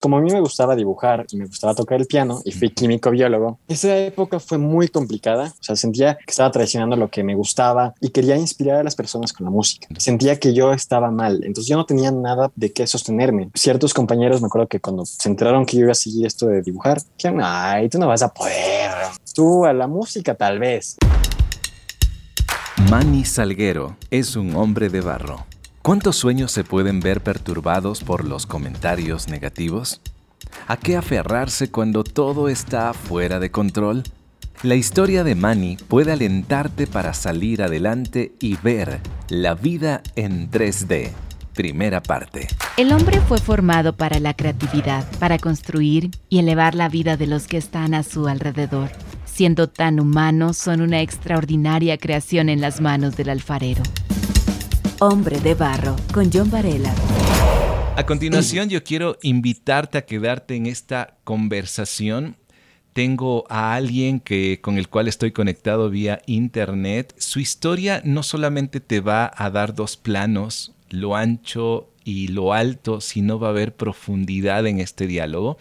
Como a mí me gustaba dibujar y me gustaba tocar el piano y fui químico biólogo, esa época fue muy complicada. O sea, sentía que estaba traicionando lo que me gustaba y quería inspirar a las personas con la música. Sentía que yo estaba mal, entonces yo no tenía nada de qué sostenerme. Ciertos compañeros me acuerdo que cuando se enteraron que yo iba a seguir esto de dibujar, dijeron, ay, tú no vas a poder. Tú a la música tal vez. Manny Salguero es un hombre de barro. ¿Cuántos sueños se pueden ver perturbados por los comentarios negativos? ¿A qué aferrarse cuando todo está fuera de control? La historia de Manny puede alentarte para salir adelante y ver la vida en 3D. Primera parte. El hombre fue formado para la creatividad, para construir y elevar la vida de los que están a su alrededor siendo tan humanos, son una extraordinaria creación en las manos del alfarero. Hombre de Barro, con John Varela. A continuación, yo quiero invitarte a quedarte en esta conversación. Tengo a alguien que, con el cual estoy conectado vía internet. Su historia no solamente te va a dar dos planos, lo ancho y lo alto, sino va a haber profundidad en este diálogo.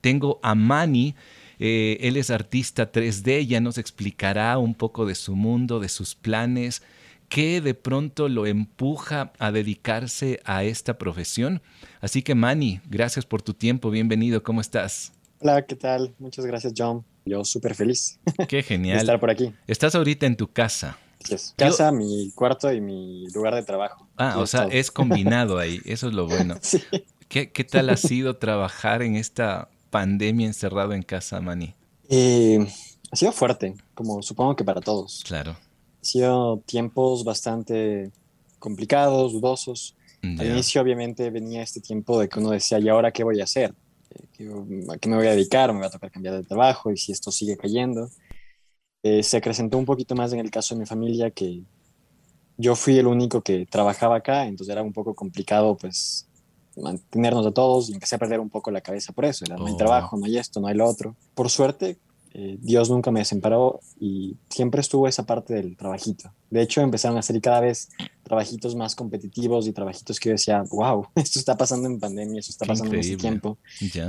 Tengo a Mani, eh, él es artista 3D, ya nos explicará un poco de su mundo, de sus planes, qué de pronto lo empuja a dedicarse a esta profesión. Así que Manny, gracias por tu tiempo, bienvenido, ¿cómo estás? Hola, ¿qué tal? Muchas gracias John. Yo súper feliz. Qué genial. de estar por aquí. Estás ahorita en tu casa. Casa, mi cuarto y mi lugar de trabajo. Ah, o sea, es combinado ahí, eso es lo bueno. sí. ¿Qué, ¿Qué tal ha sido trabajar en esta pandemia encerrado en casa, Mani? Eh, ha sido fuerte, como supongo que para todos. Claro. Sido tiempos bastante complicados, dudosos. Al inicio, obviamente, venía este tiempo de que uno decía, ¿y ahora qué voy a hacer? ¿A qué me voy a dedicar? ¿Me va a tocar cambiar de trabajo? ¿Y si esto sigue cayendo? Eh, se acrecentó un poquito más en el caso de mi familia, que yo fui el único que trabajaba acá, entonces era un poco complicado, pues, mantenernos a todos y empecé a perder un poco la cabeza por eso. no hay oh. trabajo, no hay esto, no hay lo otro. Por suerte, eh, Dios nunca me desemparó y siempre estuvo esa parte del trabajito. De hecho, empezaron a hacer cada vez trabajitos más competitivos y trabajitos que yo decía, wow, esto está pasando en pandemia, esto está pasando en este tiempo.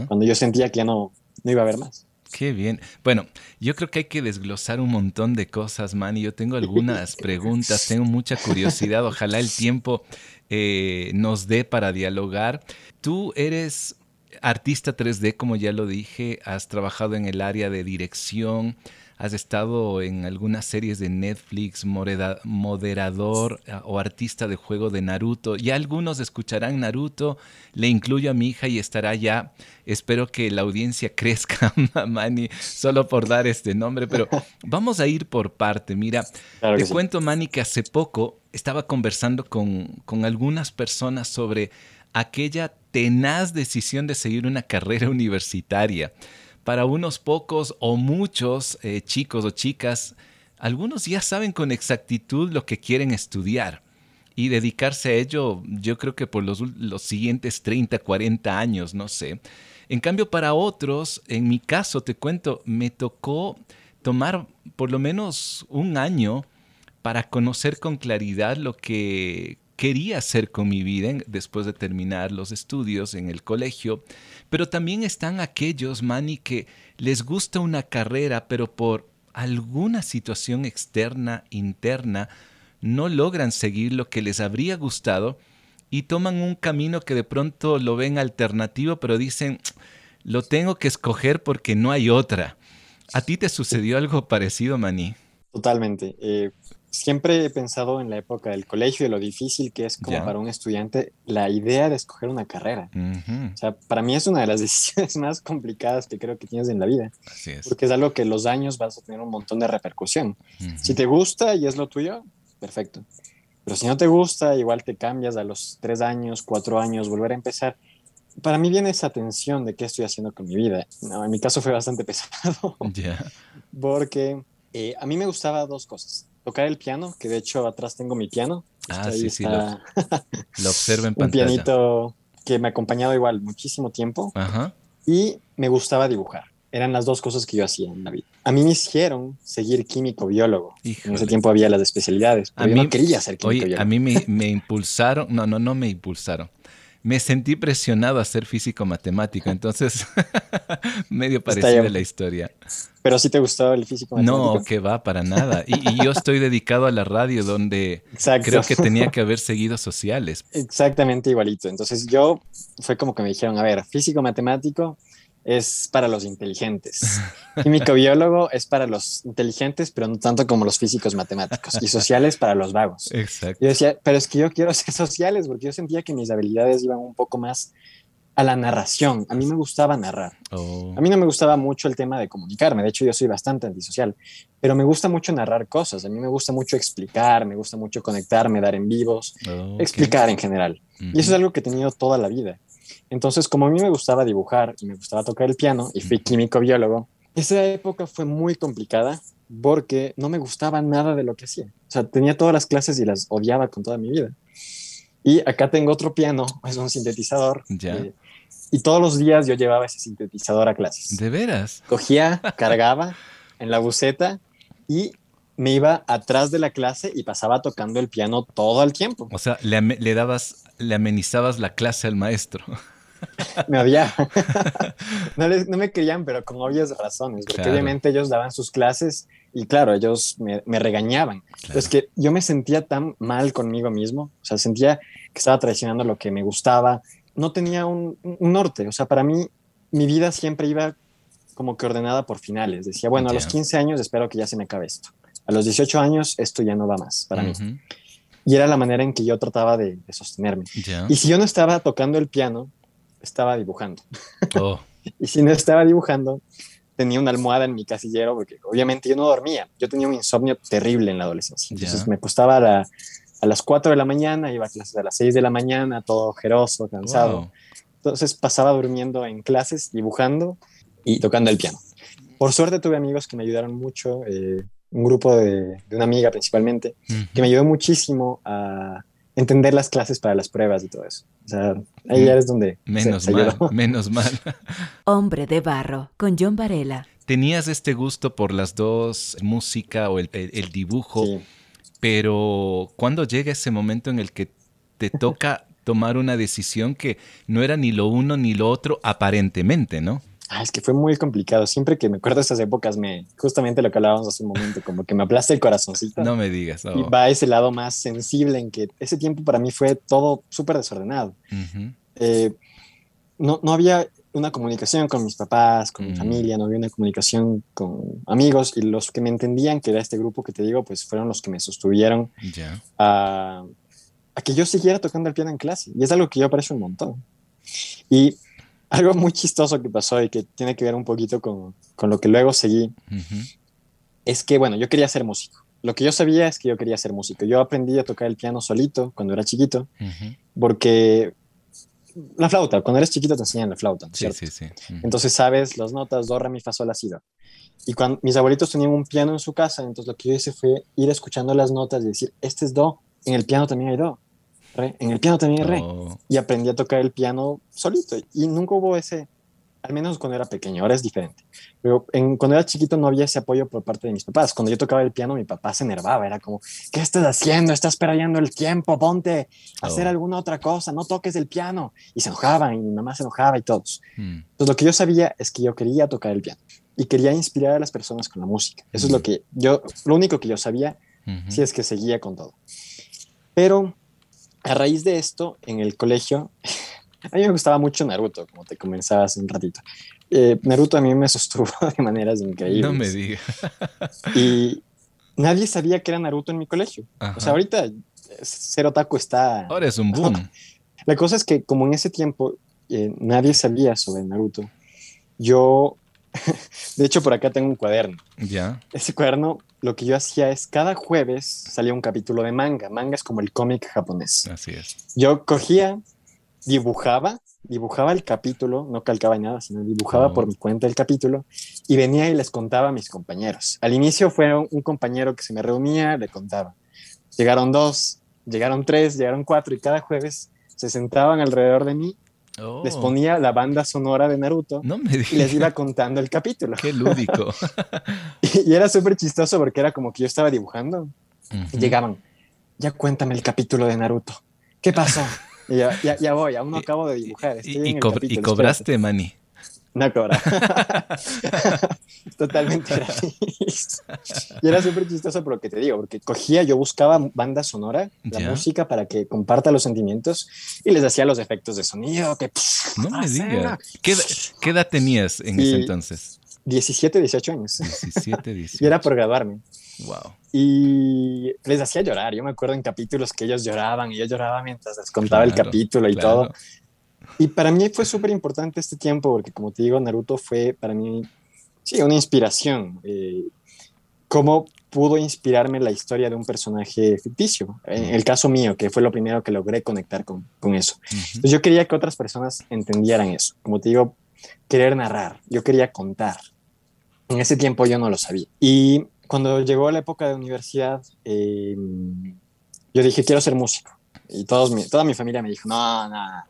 Cuando yo sentía que ya no, no iba a haber más. Qué bien. Bueno, yo creo que hay que desglosar un montón de cosas, man, y yo tengo algunas preguntas, tengo mucha curiosidad, ojalá el tiempo eh, nos dé para dialogar. Tú eres artista 3D, como ya lo dije, has trabajado en el área de dirección, has estado en algunas series de Netflix, moderador eh, o artista de juego de Naruto. Ya algunos escucharán Naruto, le incluyo a mi hija y estará ya. Espero que la audiencia crezca, Mani, solo por dar este nombre, pero vamos a ir por parte. Mira, te cuento, Mani, que hace poco estaba conversando con, con algunas personas sobre aquella tenaz decisión de seguir una carrera universitaria para unos pocos o muchos eh, chicos o chicas, algunos ya saben con exactitud lo que quieren estudiar y dedicarse a ello, yo creo que por los, los, siguientes 30, 40 años, no sé. En cambio, para otros, en mi caso, te cuento, me tocó tomar por lo menos un año para conocer con claridad lo que quería hacer con mi vida después de terminar los estudios en el colegio, pero también están aquellos, Manny, que les gusta una carrera, pero por alguna situación externa, interna, no logran seguir lo que les habría gustado y toman un camino que de pronto lo ven alternativo, pero dicen, lo tengo que escoger porque no hay otra. ¿A ti te sucedió algo parecido, Manny? Totalmente. Eh, siempre he pensado en la época del colegio y lo difícil que es como para un estudiante la idea de escoger una carrera. O sea, para mí es una de las decisiones más complicadas que creo que tienes en la vida. Así es. Porque es algo que los años vas a tener un montón de repercusión. Si te gusta y es lo tuyo, perfecto. Pero si no te gusta, igual te cambias a los tres años, cuatro años, volver a empezar. Para mí viene esa tensión de qué estoy haciendo con mi vida. No, en mi caso fue bastante pesado. Porque eh, a mí me gustaba dos cosas tocar el piano, que de hecho atrás tengo mi piano. Ah, sí, sí, lo, observo en pantalla. Un pianito que me ha acompañado igual muchísimo tiempo. Ajá. Y me gustaba dibujar. Eran las dos cosas que yo hacía en la vida. A mí me hicieron seguir químico-biólogo. En ese tiempo había las especialidades, pero a yo mí, no quería ser químico-biólogo. a mí me, me impulsaron, no, no, no me impulsaron me sentí presionado a ser físico matemático, entonces medio parecida la historia. Pero sí te gustó el físico matemático. No, que va, para nada. Y, yo estoy dedicado a la radio donde creo que tenía que haber seguido sociales. Exactamente igualito. Entonces yo fue como que me dijeron, a ver, físico matemático, es para los inteligentes. Químico biólogo es para los inteligentes, pero no tanto como los físicos matemáticos. Y sociales para los vagos. Exacto. Yo decía, pero es que yo quiero ser sociales porque yo sentía que mis habilidades iban un poco más a la narración. A mí me gustaba narrar. Oh. A mí no me gustaba mucho el tema de comunicarme. De hecho, yo soy bastante antisocial, pero me gusta mucho narrar cosas. A mí me gusta mucho explicar, me gusta mucho conectarme, dar en vivos, explicar en general. Y eso es algo que he tenido toda la vida. Entonces, como a mí me gustaba dibujar y me gustaba tocar el piano y fui químico biólogo, esa época fue muy complicada porque no me gustaba nada de lo que hacía. O sea, tenía todas las clases y las odiaba con toda mi vida. Y acá tengo otro piano, es un sintetizador. Ya. Eh, y todos los días yo llevaba ese sintetizador a clases. ¿De veras? Cogía, cargaba en la buceta y me iba atrás de la clase y pasaba tocando el piano todo el tiempo. O sea, le, le dabas, le amenizabas la clase al maestro. me había no, me querían, pero con obvias razones, porque obviamente ellos daban sus clases y claro, ellos me, regañaban. Es que yo me sentía tan mal conmigo mismo, o sea, sentía que estaba traicionando lo que me gustaba, no tenía un, norte, o sea, para mí mi vida siempre iba como que ordenada por finales. Decía, bueno, a los 15 años espero que ya se me acabe esto. A los 18 años esto ya no va más para mí. Y era la manera en que yo trataba de, sostenerme. Y si yo no estaba tocando el piano, estaba dibujando. Oh. y si no estaba dibujando, tenía una almohada en mi casillero, porque obviamente yo no dormía. Yo tenía un insomnio terrible en la adolescencia. Entonces me acostaba a, a, las 4 de la mañana, iba a clases a las 6 de la mañana, todo ojeroso, cansado. Entonces pasaba durmiendo en clases, dibujando y tocando el piano. Por suerte tuve amigos que me ayudaron mucho, eh, un grupo de, de, una amiga principalmente, que me ayudó muchísimo a entender las clases para las pruebas y todo eso. O sea, ahí ya es donde... Menos mal, menos mal. Hombre de barro, con John Varela. Tenías este gusto por las dos, música o el, dibujo, pero ¿cuándo llega ese momento en el que te toca tomar una decisión que no era ni lo uno ni lo otro aparentemente, ¿no? Ah, es que fue muy complicado. Siempre que me acuerdo de esas épocas, me justamente lo que hablábamos hace un momento, como que me aplasta el corazoncito. No me digas. Y va a ese lado más sensible en que ese tiempo para mí fue todo súper desordenado. Eh, no, no había una comunicación con mis papás, con mi mm. familia, no había una comunicación con amigos y los que me entendían, que era este grupo que te digo, pues fueron los que me sostuvieron a, a que yo siguiera tocando el piano en clase. Y es algo que yo aprecio un montón. Y algo muy chistoso que pasó y que tiene que ver un poquito con, con lo que luego seguí, es que, bueno, yo quería ser músico. Lo que yo sabía es que yo quería ser músico. Yo aprendí a tocar el piano solito cuando era chiquito, porque la flauta, cuando eres chiquito te enseñan la flauta, Sí, sí, sí. Entonces sabes las notas do, re, mi, fa, sol, la, si, do. Y cuando mis abuelitos tenían un piano en su casa, entonces lo que yo hice fue ir escuchando las notas y decir, este es do, en el piano también hay do en el piano también re. Oh. Y aprendí a tocar el piano solito. Y nunca hubo ese, al menos cuando era pequeño, ahora es diferente. Pero en, cuando era chiquito no había ese apoyo por parte de mis papás. Cuando yo tocaba el piano, mi papá se enervaba. Era como, ¿qué estás haciendo? Estás perdiendo el tiempo, ponte a hacer oh. alguna otra cosa, no toques el piano. Y se enojaban y mi mamá se enojaba y todos. Hmm. Entonces lo que yo sabía es que yo quería tocar el piano y quería inspirar a las personas con la música. Eso es lo hmm. que yo, lo único que yo sabía, si es que seguía con todo. Pero a raíz de esto, en el colegio, a mí me gustaba mucho Naruto, como te comenzaba hace un ratito. Eh, Naruto a mí me sostuvo de maneras increíbles. No me digas. y nadie sabía que era Naruto en mi colegio. O sea, ahorita ser otaku está... Ahora es un boom. La cosa es que como en ese tiempo eh, nadie sabía sobre Naruto, yo, de hecho por acá tengo un cuaderno. Ya. Ese cuaderno lo que yo hacía es cada jueves salía un capítulo de manga. Manga es como el cómic japonés. Así es. Yo cogía, dibujaba, dibujaba el capítulo, no calcaba nada, sino dibujaba por mi cuenta el capítulo y venía y les contaba a mis compañeros. Al inicio fue un compañero que se me reunía, le contaba. Llegaron dos, llegaron tres, llegaron cuatro y cada jueves se sentaban alrededor de mí les oh. ponía la banda sonora de Naruto y les iba contando el capítulo. Qué lúdico. y, era súper chistoso porque era como que yo estaba dibujando y llegaban, ya cuéntame el capítulo de Naruto. ¿Qué pasó? Ya, ya, ya voy, aún no acabo de dibujar. y, y cobraste, Manny. No cobra. Totalmente gratis. Y era súper chistoso por lo que te digo, porque cogía, yo buscaba banda sonora, la música para que comparta los sentimientos y les hacía los efectos de sonido. Que, no me digas. ¿Qué, edad tenías en ese entonces? 17, 18 años. 17, 18. y era por graduarme. Wow. Y les hacía llorar. Yo me acuerdo en capítulos que ellos lloraban y yo lloraba mientras les contaba el capítulo y todo. Y para mí fue súper importante este tiempo porque, como te digo, Naruto fue para mí, sí, una inspiración. Eh, ¿Cómo pudo inspirarme la historia de un personaje ficticio? En el caso mío, que fue lo primero que logré conectar con, con eso. Entonces yo quería que otras personas entendieran eso. Como te digo, querer narrar, yo quería contar. En ese tiempo yo no lo sabía. Y cuando llegó la época de universidad, eh, yo dije, quiero ser músico. Y todos toda mi familia me dijo, no, no,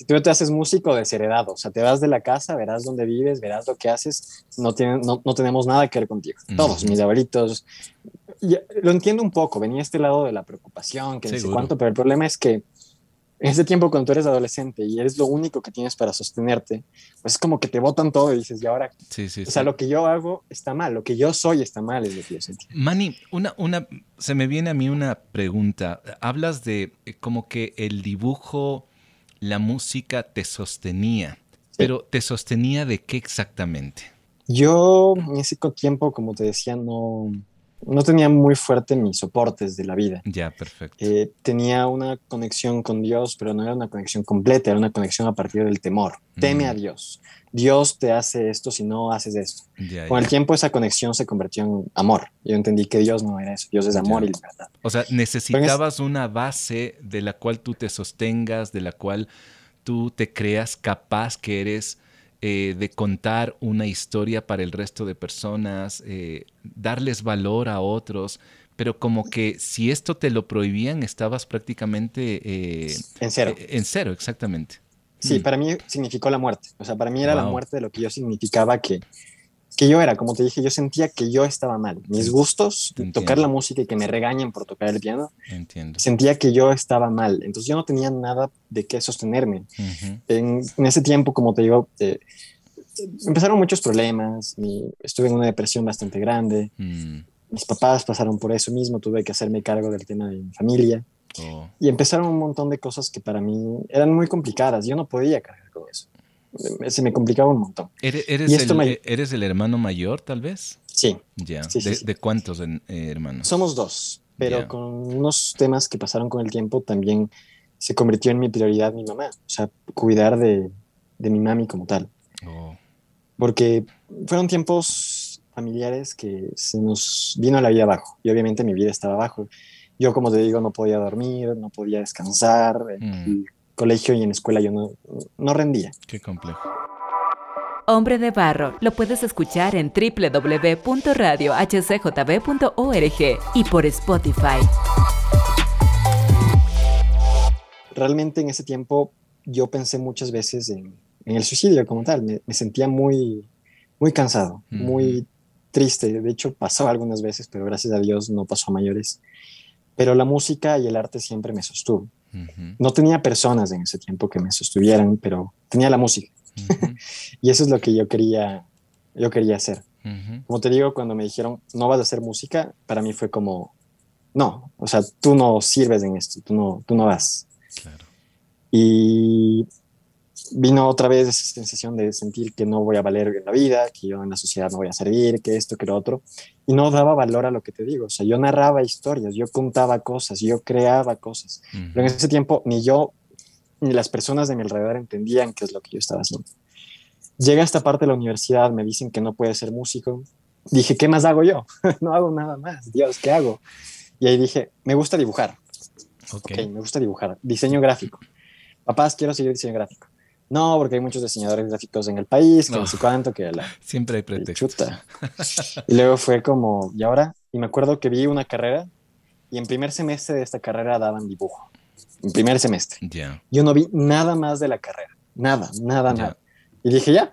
si tú te haces músico desheredado, o sea, te vas de la casa, verás dónde vives, verás lo que haces, no, tienen, no, no tenemos nada que ver contigo. Todos, mis abuelitos. lo entiendo un poco, venía este lado de la preocupación, que no sé cuánto, pero el problema es que en ese tiempo cuando tú eres adolescente y eres lo único que tienes para sostenerte, pues es como que te botan todo y dices, y ahora, sí, sí, o sea, lo que yo hago está mal, lo que yo soy está mal, es lo que yo sentí. Manny, una, una, se me viene a mí una pregunta. Hablas de eh, como que el dibujo la música te sostenía. Pero ¿te sostenía de qué exactamente? Yo en ese tiempo, como te decía, no, no tenía muy fuerte mis soportes de la vida. Ya, perfecto. Eh, tenía una conexión con Dios, pero no era una conexión completa, era una conexión a partir del temor. Teme a mm. Dios. Dios te hace esto si no haces esto. con el tiempo esa conexión se convirtió en amor. Yo entendí que Dios no era eso, Dios es amor y libertad. O sea, necesitabas una base de la cual tú te sostengas, de la cual tú te creas capaz que eres eh, de contar una historia para el resto de personas, eh, darles valor a otros, pero como que si esto te lo prohibían, estabas prácticamente... Eh, en cero. en cero, exactamente. Sí, mm. para mí significó la muerte. O sea, para mí era la muerte de lo que yo significaba que, que yo era. Como te dije, yo sentía que yo estaba mal. Mis gustos, tocar la música y que me regañen por tocar el piano, Entiendo. sentía que yo estaba mal. Entonces yo no tenía nada de qué sostenerme. en, ese tiempo, como te digo, eh, empezaron muchos problemas. estuve en una depresión bastante grande. Mm. Mis papás pasaron por eso mismo. Tuve que hacerme cargo del tema de mi familia. Oh. Y empezaron un montón de cosas que para mí eran muy complicadas. Yo no podía cargar con eso. Se me complicaba un montón. ¿Eres, el, eh, ¿eres el, hermano mayor, tal vez? Sí. Ya. ¿De, cuántos eh, hermanos? Somos dos, pero con unos temas que pasaron con el tiempo también se convirtió en mi prioridad mi mamá. O sea, cuidar de, de mi mami como tal. Oh. Porque fueron tiempos familiares que se nos vino la vida abajo y obviamente mi vida estaba abajo yo, como te digo, no podía dormir, no podía descansar. Mm. Colegio y en la escuela yo no, no rendía. Qué complejo. Hombre de Barro lo puedes escuchar en www.radiohcjb.org y por Spotify. Realmente en ese tiempo yo pensé muchas veces en, en el suicidio como tal. Me, me, sentía muy, muy cansado, muy triste. De hecho, pasó algunas veces, pero gracias a Dios no pasó a mayores pero la música y el arte siempre me sostuvo. No tenía personas en ese tiempo que me sostuvieran, pero tenía la música. y eso es lo que yo quería, yo quería hacer. Como te digo, cuando me dijeron, no vas a hacer música, para mí fue como, no, o sea, tú no sirves en esto, tú no, tú no vas. Claro. Y vino otra vez esa sensación de sentir que no voy a valer en la vida, que yo en la sociedad no voy a servir, que esto, que lo otro, y no daba valor a lo que te digo. O sea, yo narraba historias, yo contaba cosas, yo creaba cosas, pero en ese tiempo ni yo ni las personas de mi alrededor entendían qué es lo que yo estaba haciendo. Llega esta parte de la universidad, me dicen que no puede ser músico. Dije, ¿qué más hago yo? no hago nada más, Dios, ¿qué hago? Y ahí dije, me gusta dibujar. Ok, me gusta dibujar. Diseño gráfico. Papás, quiero seguir diseño gráfico no, porque hay muchos diseñadores gráficos en el país, que no, sé cuánto, que la... Siempre hay pretextos. Y luego fue como, ¿y ahora? Y me acuerdo que vi una carrera y en primer semestre de esta carrera daban dibujo. En primer semestre. Ya. Yo no vi nada más de la carrera. Nada, nada, nada. Y dije, ya.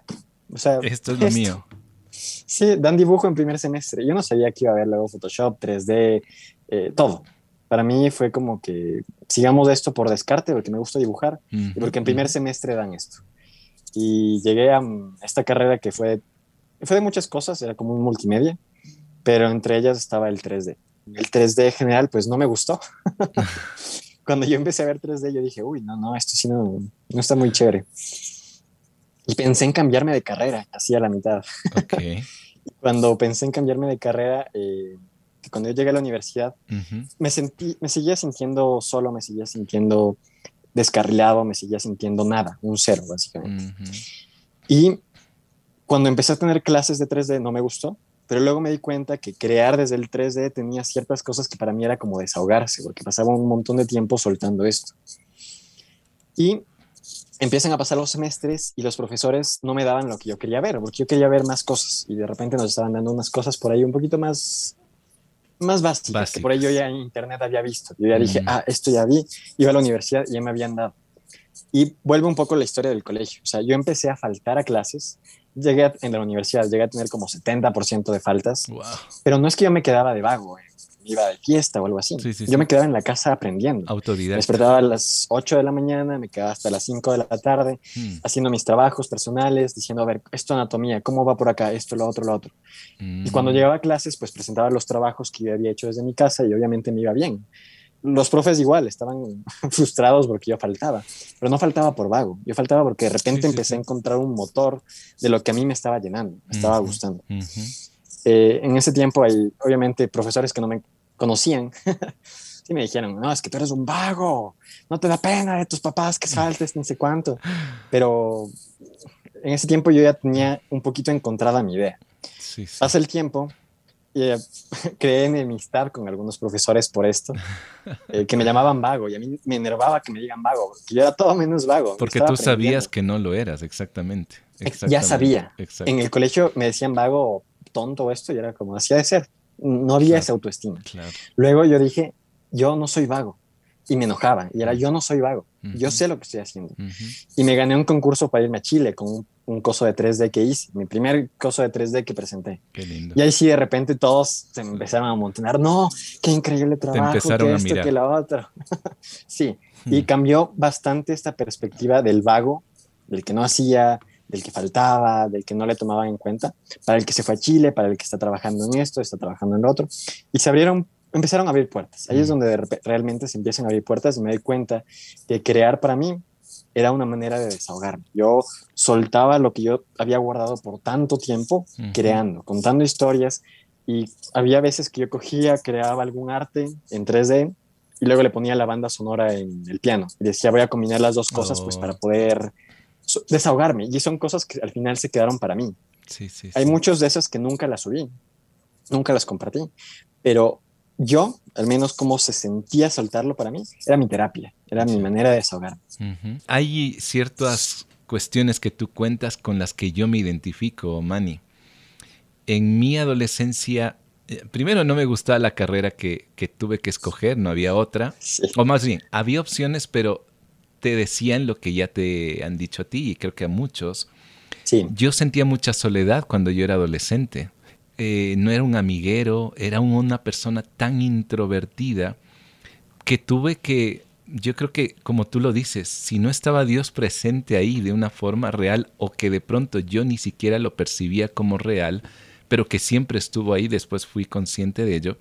O sea, esto es lo mío. Sí, dan dibujo en primer semestre. Yo no sabía que iba a haber luego Photoshop, 3D, eh, todo. Para mí fue como que sigamos esto por descarte, porque me gusta dibujar y porque en primer semestre dan esto. Y llegué a esta carrera que fue, fue de muchas cosas, era como un multimedia, pero entre ellas estaba el 3D. El 3D general pues no me gustó. Cuando yo empecé a ver 3D yo dije, uy, no, no, esto sí no, no está muy chévere. Y pensé en cambiarme de carrera, así a la mitad. Okay. Cuando pensé en cambiarme de carrera, eh, cuando yo llegué a la universidad, me, sentí, me seguía sintiendo solo, me seguía sintiendo descarrilado, me seguía sintiendo nada, un cero, básicamente. Y cuando empecé a tener clases de 3D no me gustó, pero luego me di cuenta que crear desde el 3D tenía ciertas cosas que para mí era como desahogarse, porque pasaba un montón de tiempo soltando esto. Y empiezan a pasar los semestres y los profesores no me daban lo que yo quería ver, porque yo quería ver más cosas y de repente nos estaban dando unas cosas por ahí un poquito más más básicas, que por ahí yo ya en internet había visto. Yo ya dije, mm. ah, esto ya vi, iba a la universidad y ya me habían dado. Y vuelve un poco la historia del colegio. O sea, yo empecé a faltar a clases, llegué en la universidad, llegué a tener como 70% de faltas, pero no es que yo me quedaba de vago, eh iba de fiesta o algo así. yo me quedaba en la casa aprendiendo. Autodidacta. Me despertaba a las 8 de la mañana, me quedaba hasta las 5 de la tarde hmm. haciendo mis trabajos personales, diciendo, a ver, esto anatomía, ¿cómo va por acá? Esto, lo otro, lo otro. Y cuando hmm. llegaba a clases, pues presentaba los trabajos que yo había hecho desde mi casa y obviamente me iba bien. Los profes igual estaban frustrados porque yo faltaba, pero no faltaba por vago, yo faltaba porque de repente empecé a encontrar un motor de lo que a mí me estaba llenando, me estaba gustando. Eh, en ese tiempo hay obviamente profesores que no me conocían, sí me dijeron, no, es que tú eres un vago, no te da pena de tus papás que saltes, no sé cuánto. Pero en ese tiempo yo ya tenía un poquito encontrada mi idea. Sí, Pasa el tiempo eh, creé enemistad con algunos profesores por esto, eh, que me llamaban vago y a mí me enervaba que me digan vago, porque yo era todo menos vago. Porque tú sabías que no lo eras, exactamente. Ya sabía. En el colegio me decían vago, tonto esto, y era como, hacía de ser no había esa autoestima. Luego yo dije, yo no soy vago. Y me enojaba. Y era, yo no soy vago. Yo sé lo que estoy haciendo. Y me gané un concurso para irme a Chile con un, coso de 3D que hice. Mi primer coso de 3D que presenté. Y ahí sí, de repente todos se empezaron a amontonar. No, qué increíble trabajo. que esto, que lo otro. sí. Y cambió bastante esta perspectiva del vago, del que no hacía, del que faltaba, del que no le tomaban en cuenta, para el que se fue a Chile, para el que está trabajando en esto, está trabajando en lo otro. Y se abrieron, empezaron a abrir puertas. Ahí es donde realmente se empiezan a abrir puertas y me doy cuenta que crear para mí era una manera de desahogarme. Yo soltaba lo que yo había guardado por tanto tiempo creando, contando historias y había veces que yo cogía, creaba algún arte en 3D y luego le ponía la banda sonora en el piano y decía voy a combinar las dos cosas pues para oh. poder desahogarme. Y son cosas que al final se quedaron para mí. Sí, sí, Hay muchos de esas que nunca las subí, nunca las compartí, pero yo, al menos como se sentía soltarlo para mí, era mi terapia, era mi manera de desahogarme. Hay ciertas cuestiones que tú cuentas con las que yo me identifico, Manny. En mi adolescencia, eh, primero no me gustaba la carrera que, que tuve que escoger, no había otra. O más bien, había opciones, pero te decían lo que ya te han dicho a ti y creo que a muchos. Yo sentía mucha soledad cuando yo era adolescente. Eh, no era un amiguero, era una persona tan introvertida que tuve que, yo creo que como tú lo dices, si no estaba Dios presente ahí de una forma real o que de pronto yo ni siquiera lo percibía como real, pero que siempre estuvo ahí, después fui consciente de ello,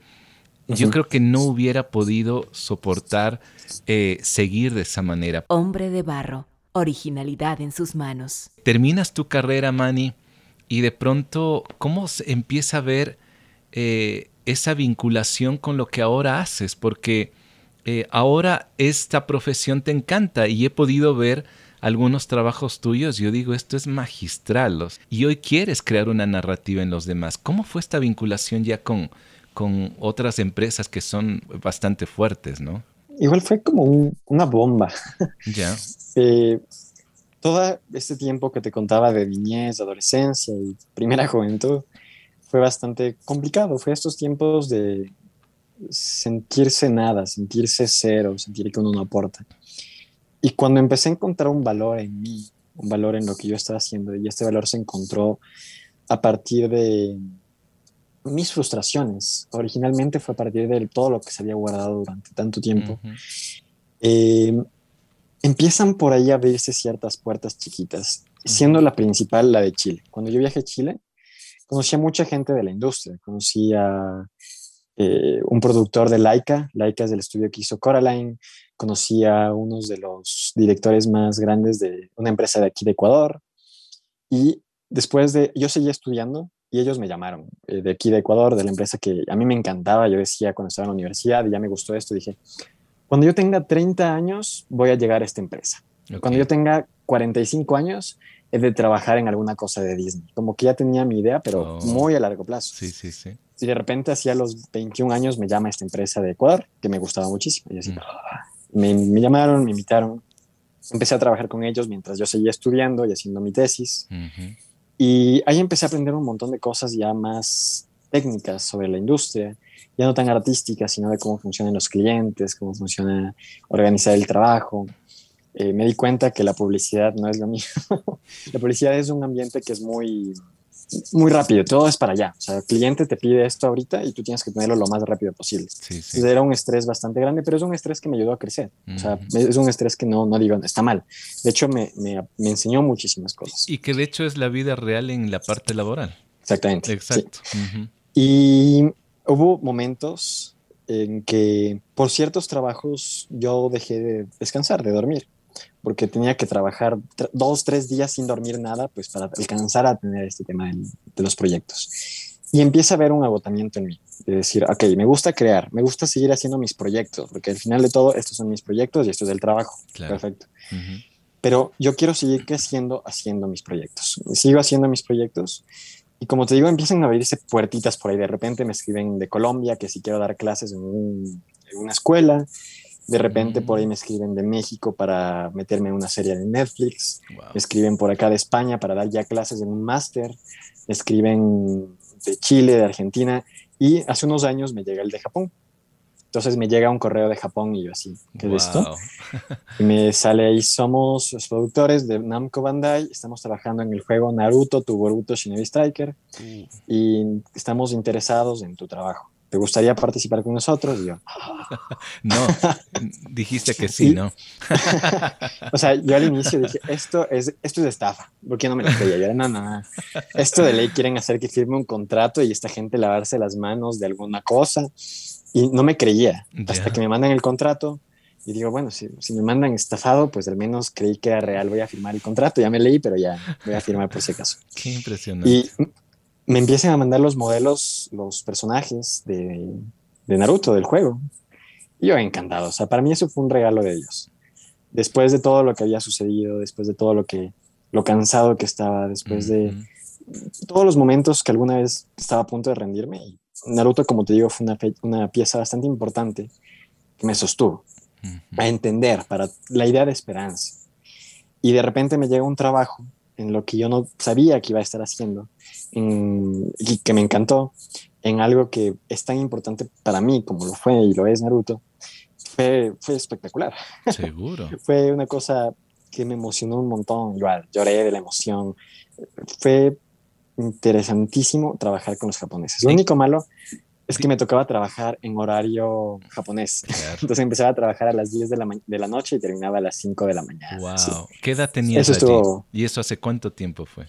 yo creo que no hubiera podido soportar eh, seguir de esa manera. Hombre de barro, originalidad en sus manos. Terminas tu carrera, Manny, y de pronto, ¿cómo empieza a ver eh, esa vinculación con lo que ahora haces? Porque eh, ahora esta profesión te encanta y he podido ver algunos trabajos tuyos, yo digo, esto es magistral. Y hoy quieres crear una narrativa en los demás. ¿Cómo fue esta vinculación ya con, con otras empresas que son bastante fuertes, ¿no? Igual fue como una bomba. Ya. eh, todo este tiempo que te contaba de niñez, adolescencia y primera juventud fue bastante complicado. Fue estos tiempos de sentirse nada, sentirse cero, sentir que uno no aporta. Y cuando empecé a encontrar un valor en mí, un valor en lo que yo estaba haciendo, y este valor se encontró a partir de mis frustraciones. Originalmente fue a partir de todo lo que se había guardado durante tanto tiempo. Eh, empiezan por ahí a abrirse ciertas puertas chiquitas, siendo la principal la de Chile. Cuando yo viajé a Chile, conocí a mucha gente de la industria. Conocí a eh, un productor de Laika, Laika es del estudio que hizo Coraline. Conocí a unos de los directores más grandes de una empresa de aquí de Ecuador. Y después de, yo seguía estudiando y ellos me llamaron eh, de aquí de Ecuador, de la empresa que a mí me encantaba. Yo decía cuando estaba en la universidad y ya me gustó esto, dije, cuando yo tenga 30 años voy a llegar a esta empresa. Cuando yo tenga 45 años he de trabajar en alguna cosa de Disney. Como que ya tenía mi idea, pero oh. muy a largo plazo. Sí, sí, sí. Y de repente, hacia los 21 años, me llama esta empresa de Ecuador, que me gustaba muchísimo. Y así, mm. me, me, llamaron, me invitaron. Empecé a trabajar con ellos mientras yo seguía estudiando y haciendo mi tesis. Y ahí empecé a aprender un montón de cosas ya más técnicas sobre la industria, ya no tan artísticas, sino de cómo funcionan los clientes, cómo funciona organizar el trabajo. Eh, me di cuenta que la publicidad no es lo mismo. la publicidad es un ambiente que es muy, muy rápido, todo es para allá. O sea, el cliente te pide esto ahorita y tú tienes que tenerlo lo más rápido posible. Sí, era un estrés bastante grande, pero es un estrés que me ayudó a crecer. O sea, es un estrés que no, no digo, está mal. De hecho, me, me, me, enseñó muchísimas cosas. Y que de hecho es la vida real en la parte laboral. Exactamente. Exacto. Y hubo momentos en que por ciertos trabajos yo dejé de descansar, de dormir porque tenía que trabajar dos, tres días sin dormir nada, pues para alcanzar a tener este tema de, los proyectos. Y empieza a haber un agotamiento en mí, de decir, ok, me gusta crear, me gusta seguir haciendo mis proyectos, porque al final de todo, estos son mis proyectos y esto es el trabajo. Perfecto. Pero yo quiero seguir creciendo haciendo mis proyectos. Sigo haciendo mis proyectos y como te digo, empiezan a abrirse puertitas por ahí. De repente me escriben de Colombia que si quiero dar clases en, en una escuela. De repente por ahí me escriben de México para meterme en una serie de Netflix. Me escriben por acá de España para dar ya clases en un máster. Me escriben de Chile, de Argentina. Y hace unos años me llega el de Japón. Entonces me llega un correo de Japón y yo así, ¿qué es esto? Y me sale ahí, somos los productores de Namco Bandai, estamos trabajando en el juego Naruto, tu Boruto Shinobi Striker mm. y estamos interesados en tu trabajo. ¿te gustaría participar con nosotros? Y yo, no, dijiste que sí, ¿no? o sea, yo al inicio dije, esto es, esto es estafa, porque no me lo creía. Yo era, no, no, no, esto de ley quieren hacer que firme un contrato y esta gente lavarse las manos de alguna cosa. Y no me creía, hasta que me mandan el contrato. Y digo, bueno, si, si, me mandan estafado, pues al menos creí que era real, voy a firmar el contrato. Ya me leí, pero ya voy a firmar por si acaso. Qué impresionante. Y me empiezan a mandar los modelos, los personajes de, de Naruto, del juego. Y yo encantado. O sea, para mí eso fue un regalo de ellos. Después de todo lo que había sucedido, después de todo lo que, lo cansado que estaba, después de todos los momentos que alguna vez estaba a punto de rendirme. Y Naruto, como te digo, fue una, una pieza bastante importante que me sostuvo a entender para la idea de esperanza. Y de repente me llega un trabajo en lo que yo no sabía que iba a estar haciendo y que me encantó, en algo que es tan importante para mí como lo fue y lo es Naruto, fue, fue espectacular. Seguro. fue una cosa que me emocionó un montón, igual, lloré de la emoción. Fue interesantísimo trabajar con los japoneses. Lo único malo es que me tocaba trabajar en horario japonés. Entonces empezaba a trabajar a las 10 de la, de la noche y terminaba a las 5 de la mañana. Wow. ¿Qué edad tenías eso ¿Y eso hace cuánto tiempo fue?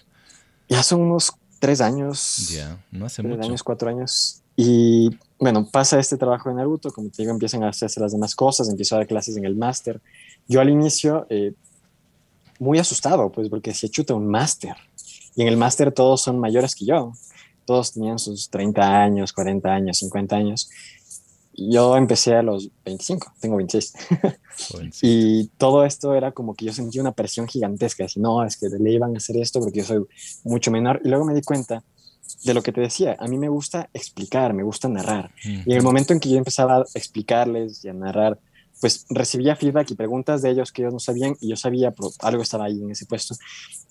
Ya son unos tres años. Ya, no hace tres mucho. años, cuatro años. Y bueno, pasa este trabajo de Naruto, como te digo, empiezan a hacerse las demás cosas, empiezo a dar clases en el máster. Yo al inicio, eh, muy asustado, pues porque si chuta un máster. Y en el máster todos son mayores que yo todos tenían sus 30 años, 40 años, 50 años. Yo empecé a los 25, tengo 26. y todo esto era como que yo sentía una presión gigantesca, así, no, es que le iban a hacer esto porque yo soy mucho menor. Y luego me di cuenta de lo que te decía, a mí me gusta explicar, me gusta narrar. Y en el momento en que yo empezaba a explicarles y a narrar pues recibía feedback y preguntas de ellos que ellos no sabían y yo sabía, pero algo estaba ahí en ese puesto.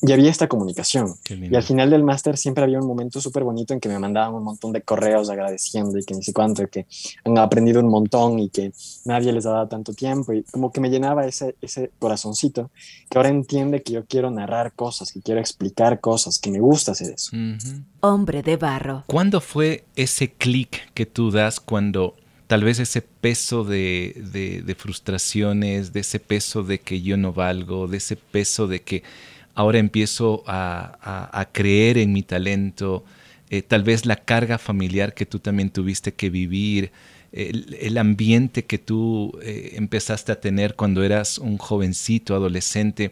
Y había esta comunicación. Y al final del máster siempre había un momento súper bonito en que me mandaban un montón de correos agradeciendo y que ni sé cuánto, y que han aprendido un montón y que nadie les ha dado tanto tiempo y como que me llenaba ese, ese corazoncito que ahora entiende que yo quiero narrar cosas, que quiero explicar cosas, que me gusta hacer eso. Hombre de barro. ¿Cuándo fue ese clic que tú das cuando tal vez ese peso de, frustraciones, de ese peso de que yo no valgo, de ese peso de que ahora empiezo a, creer en mi talento, eh, tal vez la carga familiar que tú también tuviste que vivir, el, ambiente que tú eh, empezaste a tener cuando eras un jovencito, adolescente.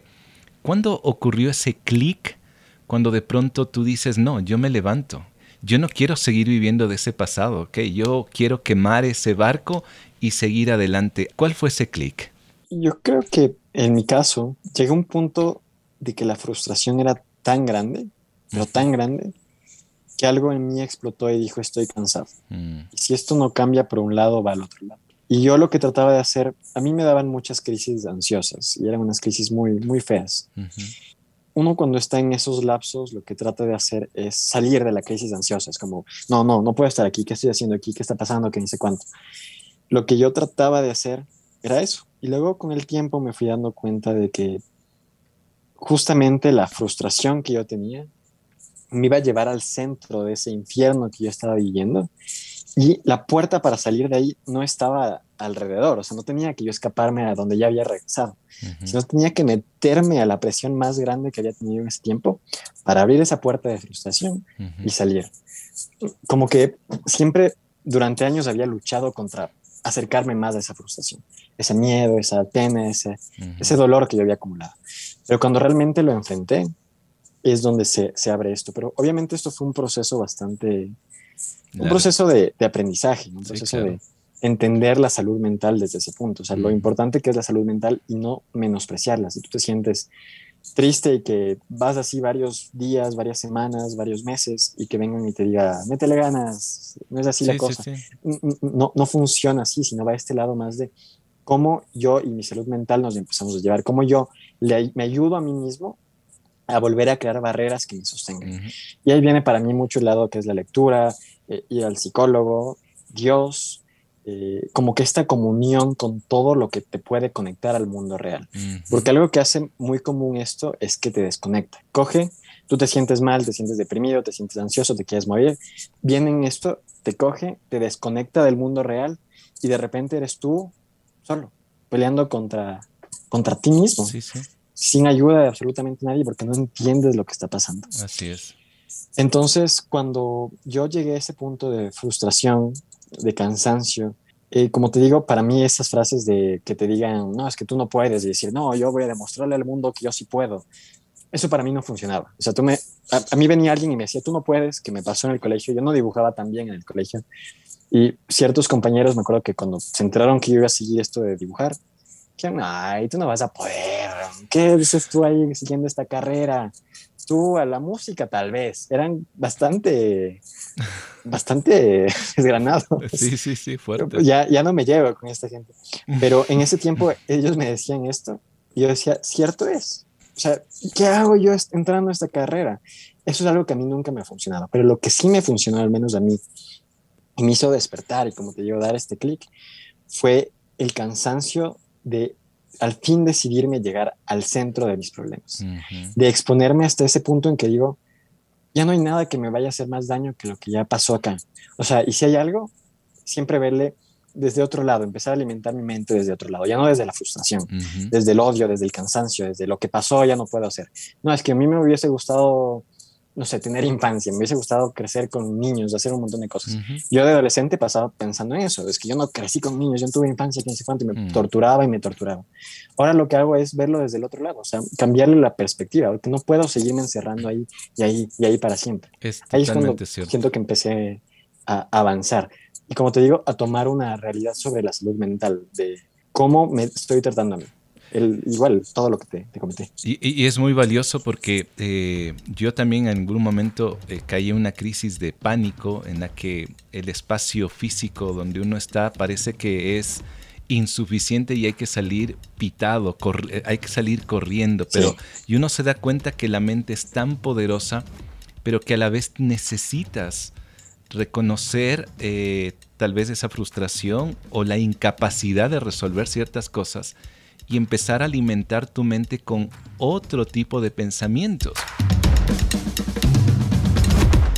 ¿Cuándo ocurrió ese clic? Cuando de pronto tú dices, no, yo me levanto, yo no quiero seguir viviendo de ese pasado, ¿ok? Yo quiero quemar ese barco y seguir adelante. ¿Cuál fue ese clic? Yo creo que en mi caso llegó un punto de que la frustración era tan grande, pero tan grande, que algo en mí explotó y dijo, estoy cansado. Mm. Y si esto no cambia por un lado, va al otro lado. Y yo lo que trataba de hacer, a mí me daban muchas crisis ansiosas y eran unas crisis muy, muy feas uno cuando está en esos lapsos lo que trata de hacer es salir de la crisis ansiosa. Es como, no, no, no puedo estar aquí. ¿Qué estoy haciendo aquí? ¿Qué está pasando? ¿Qué ni sé cuánto? Lo que yo trataba de hacer era eso. Y luego con el tiempo me fui dando cuenta de que justamente la frustración que yo tenía me iba a llevar al centro de ese infierno que yo estaba viviendo. Y la puerta para salir de ahí no estaba alrededor, o sea, no tenía que yo escaparme a donde ya había regresado, sino tenía que meterme a la presión más grande que había tenido en ese tiempo para abrir esa puerta de frustración y salir. Como que siempre durante años había luchado contra acercarme más a esa frustración, ese miedo, esa pena, ese, ese dolor que yo había acumulado. Pero cuando realmente lo enfrenté, es donde se, se abre esto. Pero obviamente esto fue un proceso bastante, un proceso de, de aprendizaje, un proceso de entender la salud mental desde ese punto, o sea, lo importante que es la salud mental y no menospreciarla. Si tú te sientes triste y que vas así varios días, varias semanas, varios meses y que vengan y te diga, métele ganas, no es así la cosa. No, no funciona así, sino va a este lado más de cómo yo y mi salud mental nos empezamos a llevar, cómo yo le, me ayudo a mí mismo a volver a crear barreras que me sostengan. Y ahí viene para mí mucho el lado que es la lectura, eh, ir al psicólogo, Dios, eh, como que esta comunión con todo lo que te puede conectar al mundo real. Porque algo que hace muy común esto es que te desconecta. Coge, tú te sientes mal, te sientes deprimido, te sientes ansioso, te quieres morir. Viene en esto, te coge, te desconecta del mundo real y de repente eres tú solo, peleando contra, contra ti mismo. Sin ayuda de absolutamente nadie porque no entiendes lo que está pasando. Así es. Entonces, cuando yo llegué a ese punto de frustración, de cansancio. Eh, como te digo, para mí esas frases de que te digan, no, es que tú no puedes, y decir, no, yo voy a demostrarle al mundo que yo sí puedo, eso para mí no funcionaba. O sea, tú me, a, mí venía alguien y me decía, tú no puedes, que me pasó en el colegio, yo no dibujaba tan bien en el colegio. Y ciertos compañeros, me acuerdo que cuando se enteraron que yo iba a seguir esto de dibujar, que, ay, tú no vas a poder, ¿qué dices tú ahí siguiendo esta carrera? Tú a la música tal vez, eran bastante bastante desgranados. Sí, sí, sí, fuerte. Ya, ya no me llevo con esta gente. Pero en ese tiempo ellos me decían esto y yo decía, cierto es. O sea, ¿qué hago yo entrando a esta carrera? Eso es algo que a mí nunca me ha funcionado, pero lo que sí me funcionó, al menos a mí, y me hizo despertar y como te digo, dar este clic, fue el cansancio de al fin decidirme llegar al centro de mis problemas, de exponerme hasta ese punto en que digo, ya no hay nada que me vaya a hacer más daño que lo que ya pasó acá. O sea, y si hay algo, siempre verle desde otro lado, empezar a alimentar mi mente desde otro lado, ya no desde la frustración, desde el odio, desde el cansancio, desde lo que pasó, ya no puedo hacer. No, es que a mí me hubiese gustado no sé, tener infancia, me hubiese gustado crecer con niños, hacer un montón de cosas. Yo de adolescente pasaba pensando en eso, es que yo no crecí con niños, yo no tuve infancia, quién sé cuánto, y me mm. torturaba y me torturaba. Ahora lo que hago es verlo desde el otro lado, o sea, cambiarle la perspectiva, porque no puedo seguirme encerrando ahí y ahí y ahí para siempre. ahí es cuando siento que empecé a avanzar. Y como te digo, a tomar una realidad sobre la salud mental, de cómo me estoy tratando a mí igual todo lo que te, comenté. Y, es muy valioso porque eh, yo también en algún momento eh, caí en una crisis de pánico en la que el espacio físico donde uno está parece que es insuficiente y hay que salir pitado, eh, hay que salir corriendo, pero y uno se da cuenta que la mente es tan poderosa, pero que a la vez necesitas reconocer eh, tal vez esa frustración o la incapacidad de resolver ciertas cosas y empezar a alimentar tu mente con otro tipo de pensamientos.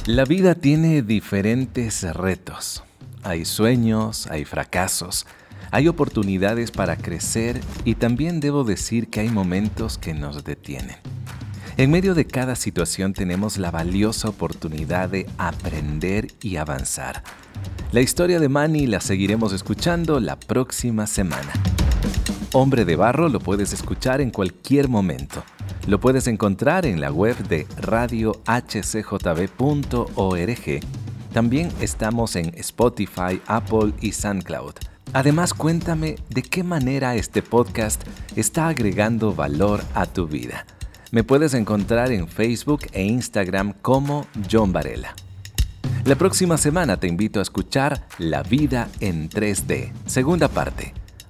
La vida tiene diferentes retos. Hay sueños, hay fracasos, hay oportunidades para crecer y también debo decir que hay momentos que nos detienen. En medio de cada situación tenemos la valiosa oportunidad de aprender y avanzar. La historia de Manny la seguiremos escuchando la próxima semana. Hombre de Barro lo puedes escuchar en cualquier momento. Lo puedes encontrar en la web de radiohcjb.org. También estamos en Spotify, Apple y SoundCloud. Además, cuéntame de qué manera este podcast está agregando valor a tu vida. Me puedes encontrar en Facebook e Instagram como John Varela. La próxima semana te invito a escuchar La vida en 3D, segunda parte.